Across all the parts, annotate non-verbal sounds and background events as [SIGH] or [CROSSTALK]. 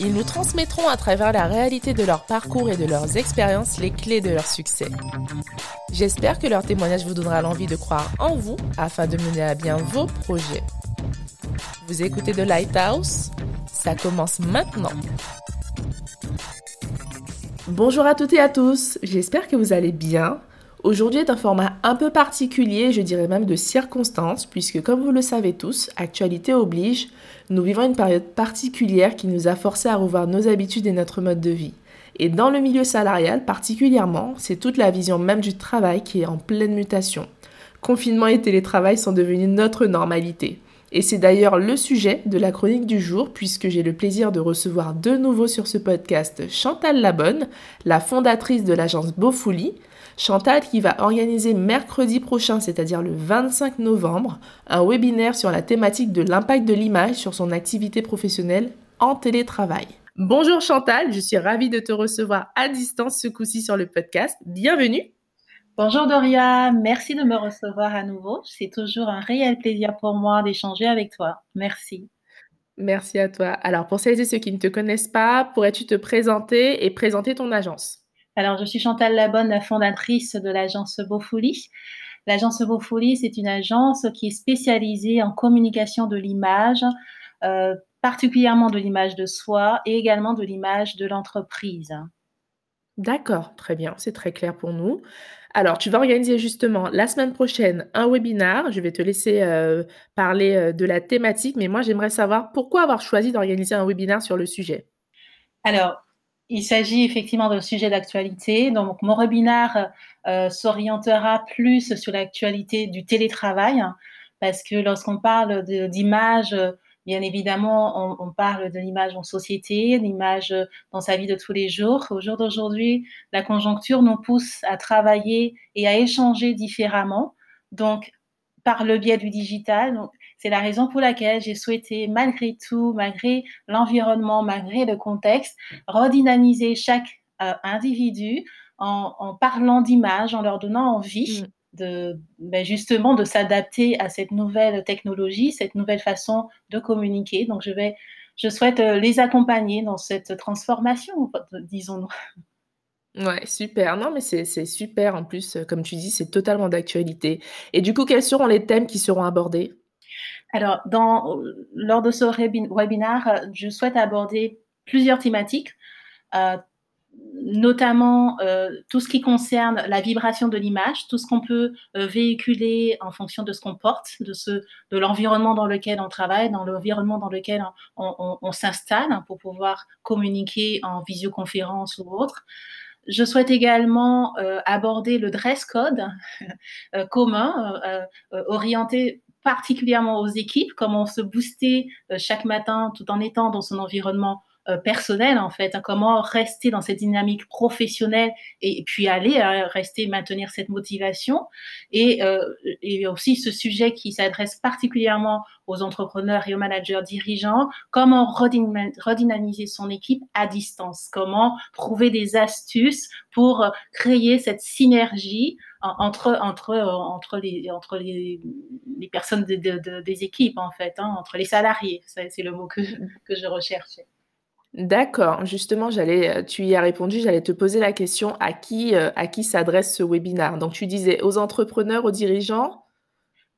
Ils nous transmettront à travers la réalité de leur parcours et de leurs expériences les clés de leur succès. J'espère que leur témoignage vous donnera l'envie de croire en vous afin de mener à bien vos projets. Vous écoutez The Lighthouse? Ça commence maintenant. Bonjour à toutes et à tous, j'espère que vous allez bien. Aujourd'hui est un format un peu particulier, je dirais même de circonstance, puisque comme vous le savez tous, actualité oblige, nous vivons une période particulière qui nous a forcé à revoir nos habitudes et notre mode de vie. Et dans le milieu salarial particulièrement, c'est toute la vision même du travail qui est en pleine mutation. Confinement et télétravail sont devenus notre normalité. Et c'est d'ailleurs le sujet de la chronique du jour, puisque j'ai le plaisir de recevoir de nouveau sur ce podcast Chantal Labonne, la fondatrice de l'agence Beaufouli, Chantal qui va organiser mercredi prochain, c'est-à-dire le 25 novembre, un webinaire sur la thématique de l'impact de l'image sur son activité professionnelle en télétravail. Bonjour Chantal, je suis ravie de te recevoir à distance ce coup-ci sur le podcast. Bienvenue. Bonjour Doria, merci de me recevoir à nouveau. C'est toujours un réel plaisir pour moi d'échanger avec toi. Merci. Merci à toi. Alors pour celles et ceux qui ne te connaissent pas, pourrais-tu te présenter et présenter ton agence? Alors, je suis Chantal Labonne, la fondatrice de l'agence Beaufouli. L'agence Beaufouli, c'est une agence qui est spécialisée en communication de l'image, euh, particulièrement de l'image de soi et également de l'image de l'entreprise. D'accord, très bien, c'est très clair pour nous. Alors, tu vas organiser justement la semaine prochaine un webinaire. Je vais te laisser euh, parler euh, de la thématique, mais moi, j'aimerais savoir pourquoi avoir choisi d'organiser un webinaire sur le sujet. Alors, il s'agit effectivement d'un sujet d'actualité. Donc, mon webinaire euh, s'orientera plus sur l'actualité du télétravail, parce que lorsqu'on parle d'image, bien évidemment, on, parle de l'image en société, l'image dans sa vie de tous les jours. Au jour d'aujourd'hui, la conjoncture nous pousse à travailler et à échanger différemment. Donc, par le biais du digital. C'est la raison pour laquelle j'ai souhaité, malgré tout, malgré l'environnement, malgré le contexte, redynamiser chaque euh, individu en, parlant d'image, en leur donnant envie. Mm. De, ben justement de s'adapter à cette nouvelle technologie, cette nouvelle façon de communiquer. Donc je vais, je souhaite euh, les accompagner dans cette transformation, disons-nous. [LAUGHS] Ouais, super. Non, mais c'est super. En plus, comme tu dis, c'est totalement d'actualité. Et du coup, quels seront les thèmes qui seront abordés? Alors, dans, lors de ce webinaire, je souhaite aborder plusieurs thématiques, euh, notamment euh, tout ce qui concerne la vibration de l'image, tout ce qu'on peut euh, véhiculer en fonction de ce qu'on porte, de, de l'environnement dans lequel on travaille, dans l'environnement dans lequel on, s'installe pour pouvoir communiquer en visioconférence ou autre. Je souhaite également aborder le dress code [LAUGHS] commun, orienté particulièrement aux équipes, comment se booster euh, chaque matin tout en étant dans son environnement euh, personnel en fait, hein, comment rester dans cette dynamique professionnelle et, puis aller euh, rester maintenir cette motivation. Et, et aussi ce sujet qui s'adresse particulièrement aux entrepreneurs et aux managers dirigeants, comment redynamiser son équipe à distance, comment trouver des astuces pour créer cette synergie entre entre entre les entre les, les personnes des équipes en fait, hein, entre les salariés. C'est le mot que, que je recherchais. D'accord, justement, j'allais, euh, tu y as répondu, j'allais te poser la question à qui, euh, à qui s'adresse ce webinaire. Donc, tu disais aux entrepreneurs, aux dirigeants?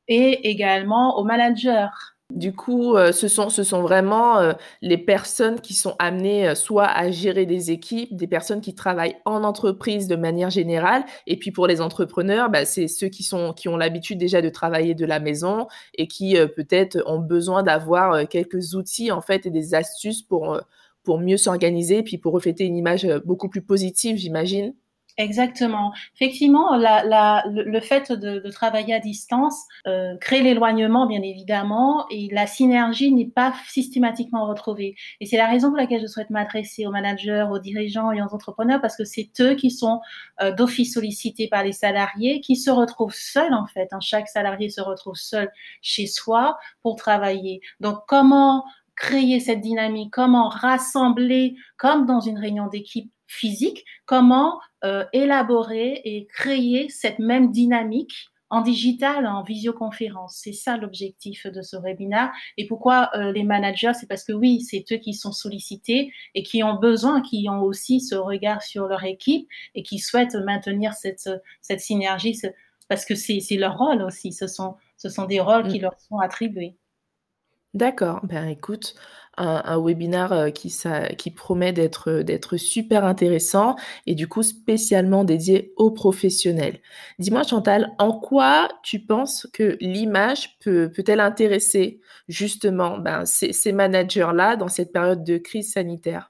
Et également aux managers. Du coup, euh, ce sont, ce sont vraiment les personnes qui sont amenées soit à gérer des équipes, des personnes qui travaillent en entreprise de manière générale. Et puis pour les entrepreneurs, bah, c'est ceux qui, sont, qui ont l'habitude déjà de travailler de la maison et qui peut-être ont besoin d'avoir quelques outils en fait et des astuces pour pour mieux s'organiser, puis pour refléter une image euh, beaucoup plus positive, j'imagine. Exactement. Effectivement, la, la, le, fait de, de, travailler à distance euh, crée l'éloignement, bien évidemment, et la synergie n'est pas systématiquement retrouvée. Et c'est la raison pour laquelle je souhaite m'adresser aux managers, aux dirigeants et aux entrepreneurs, parce que c'est eux qui sont euh, d'office sollicités par les salariés, qui se retrouvent seuls, en fait. Hein. Chaque salarié se retrouve seul chez soi pour travailler. Donc, comment créer cette dynamique, comment rassembler, comme dans une réunion d'équipe, physique, comment euh, élaborer et créer cette même dynamique en digital, en visioconférence. C'est ça l'objectif de ce webinaire. Et pourquoi euh, les managers C'est parce que oui, c'est eux qui sont sollicités et qui ont besoin, qui ont aussi ce regard sur leur équipe et qui souhaitent maintenir cette, cette synergie parce que c'est leur rôle aussi. Ce sont, ce sont des rôles qui mm. leur sont attribués. D'accord. Ben écoute, un, webinaire euh, qui, promet d'être, d'être super intéressant et du coup spécialement dédié aux professionnels. Dis-moi Chantal, en quoi tu penses que l'image peut, peut-elle intéresser justement ben, ces, managers-là dans cette période de crise sanitaire? euh,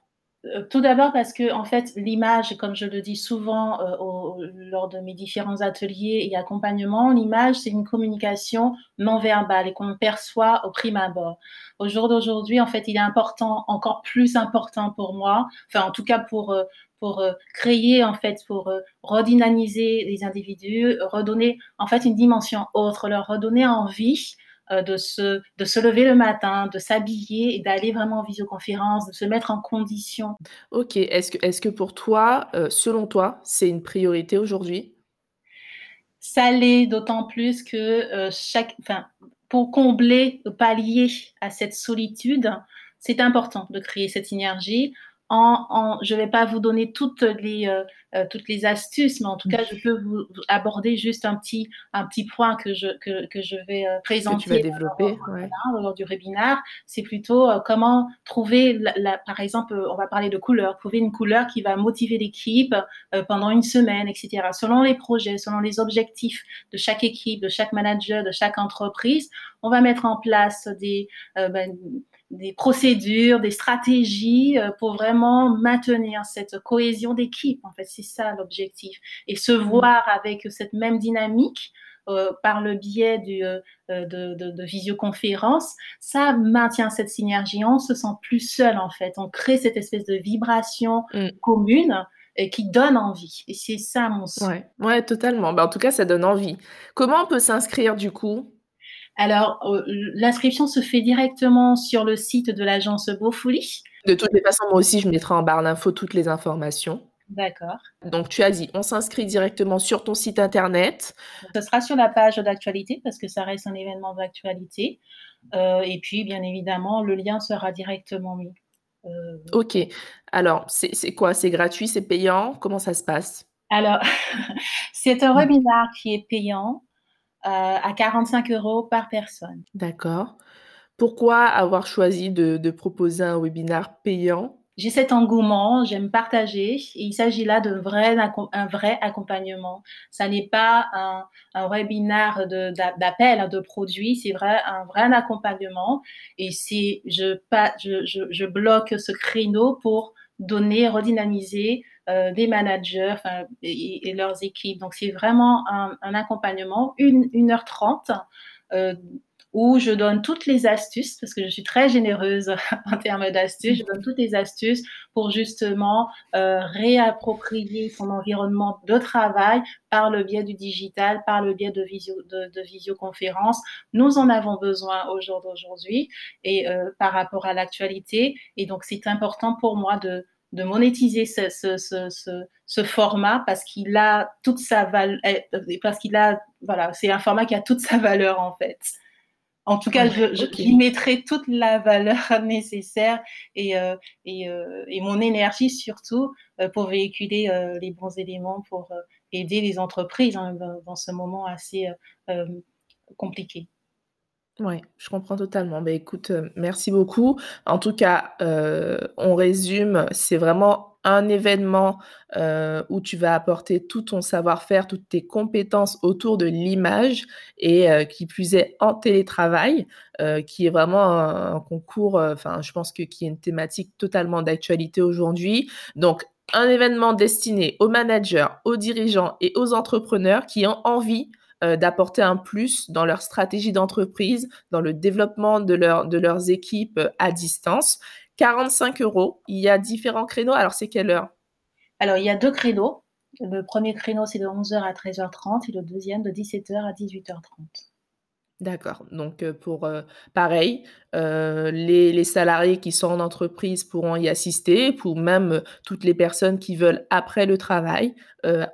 tout d'abord parce que en fait l'image, comme je le dis souvent euh, lors de mes différents ateliers et accompagnements, l'image c'est une communication non verbale et qu'on perçoit au prime abord. Au jour d'aujourd'hui, en fait, il est important, encore plus important pour moi, enfin en tout cas pour euh, pour créer en fait, pour redynamiser les individus, redonner en fait une dimension autre, leur redonner envie euh, de, se, de se lever le matin, de s'habiller et d'aller vraiment en visioconférence, de se mettre en condition. Ok, est-ce que, est que pour toi, euh, selon toi, c'est une priorité aujourd'hui? Ça l'est d'autant plus que euh, chaque, enfin, pour combler, pallier à cette solitude, c'est important de créer cette synergie en, je ne vais pas vous donner toutes les, euh, euh, toutes les astuces, mais en tout cas, je peux vous, aborder juste un petit, un petit point que je, que, que je vais euh, présenter. Que tu vas développer lors, du webinaire. C'est plutôt comment trouver, la, par exemple, on va parler de couleur, trouver une couleur qui va motiver l'équipe pendant une semaine, etc. Selon les projets, selon les objectifs de chaque équipe, de chaque manager, de chaque entreprise, on va mettre en place des, ben, des procédures, des stratégies euh, pour vraiment maintenir cette cohésion d'équipe. En fait, c'est ça l'objectif. Et se mm. voir avec cette même dynamique euh, par le biais du, euh, de, de, de, visioconférence, ça maintient cette synergie. On se sent plus seul en fait. On crée cette espèce de vibration mm. commune et qui donne envie. Et c'est ça mon souhait. Ouais, ouais totalement. Ben, en tout cas, ça donne envie. Comment on peut s'inscrire du coup? Alors, euh, l'inscription se fait directement sur le site de l'agence Beaufouli. De toutes les façons, moi aussi, je mettrai en barre d'infos toutes les informations. D'accord. Donc, tu as dit, on s'inscrit directement sur ton site internet. Ce sera sur la page d'actualité parce que ça reste un événement d'actualité. Euh, et puis, bien évidemment, le lien sera directement mis. Euh, ok. Alors, c'est quoi? C'est gratuit? C'est payant? Comment ça se passe? Alors, [LAUGHS] c'est un webinaire qui est payant. Euh, à 45 euros par personne. D'accord. Pourquoi avoir choisi de, proposer un webinaire payant? J'ai cet engouement, j'aime partager. Et il s'agit là d'un vrai, un vrai accompagnement. Ça n'est pas un, un webinaire d'appel de, de produits, c'est vrai un vrai accompagnement. Et c'est je, je, je, je bloque ce créneau pour donner, redynamiser euh, des managers et, leurs équipes. Donc, c'est vraiment un, accompagnement, une, une heure trente, euh, où je donne toutes les astuces, parce que je suis très généreuse [LAUGHS] en termes d'astuces, je donne toutes les astuces pour justement euh, réapproprier son environnement de travail par le biais du digital, par le biais de, visio, de, de visioconférence. Nous en avons besoin au jour d'aujourd'hui et par rapport à l'actualité. Et donc, c'est important pour moi de, de monétiser ce, ce, ce, ce format parce qu'il a toute sa valeur, eh, parce qu'il a, voilà, c'est un format qui a toute sa valeur en fait. En tout cas, je, je mettrai toute la valeur [LAUGHS] nécessaire et, euh, et, euh, et, mon énergie surtout euh, pour véhiculer les bons éléments pour aider les entreprises hein, dans, ce moment assez compliqué. Oui, je comprends totalement. Ben écoute, euh, merci beaucoup. En tout cas, euh, on résume, c'est vraiment un événement, euh, où tu vas apporter tout ton savoir-faire, toutes tes compétences autour de l'image et qui plus est en télétravail, qui est vraiment un concours, je pense que qui est une thématique totalement d'actualité aujourd'hui. Donc un événement destiné aux managers, aux dirigeants et aux entrepreneurs qui ont envie euh, d'apporter un plus dans leur stratégie d'entreprise, dans le développement de, leur, de leurs équipes euh, à distance. 45 euros. Il y a différents créneaux. Alors, c'est quelle heure? Alors, il y a deux créneaux. Le premier créneau, c'est de 11h à 13h30 et le deuxième de 17h à 18h30. D'accord. Donc, pour pareil, les, les, salariés qui sont en entreprise pourront y assister, pour même toutes les personnes qui veulent après le travail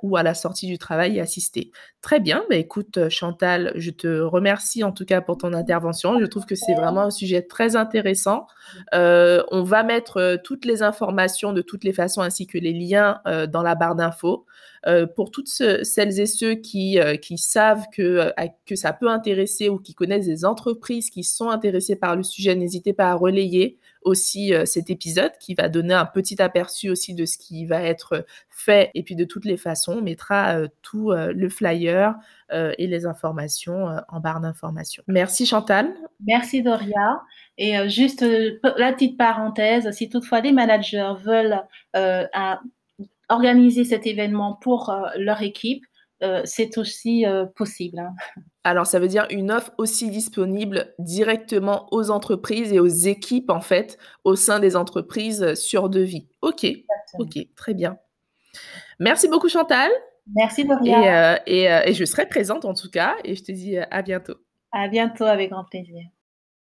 ou à la sortie du travail y assister. Très bien. Bah, écoute, Chantal, je te remercie en tout cas pour ton intervention. Je trouve que c'est vraiment un sujet très intéressant. on va mettre toutes les informations de toutes les façons ainsi que les liens dans la barre d'infos. Euh, pour toutes celles et ceux qui, euh, savent que, euh, que ça peut intéresser ou qui connaissent des entreprises qui sont intéressées par le sujet, n'hésitez pas à relayer aussi cet épisode qui va donner un petit aperçu aussi de ce qui va être fait. Et puis de toutes les façons, on mettra tout le flyer et les informations en barre d'informations. Merci Chantal. Merci Doria. Et juste la petite parenthèse, si toutefois les managers veulent un organiser cet événement pour euh, leur équipe, euh, c'est aussi euh, possible. Hein. Alors, ça veut dire une offre aussi disponible directement aux entreprises et aux équipes, en fait, au sein des entreprises sur devis. OK, OK, très bien. Merci beaucoup, Chantal. Merci, Doria. Et, et, et, je serai présente, en tout cas, et je te dis à bientôt. À bientôt, avec grand plaisir.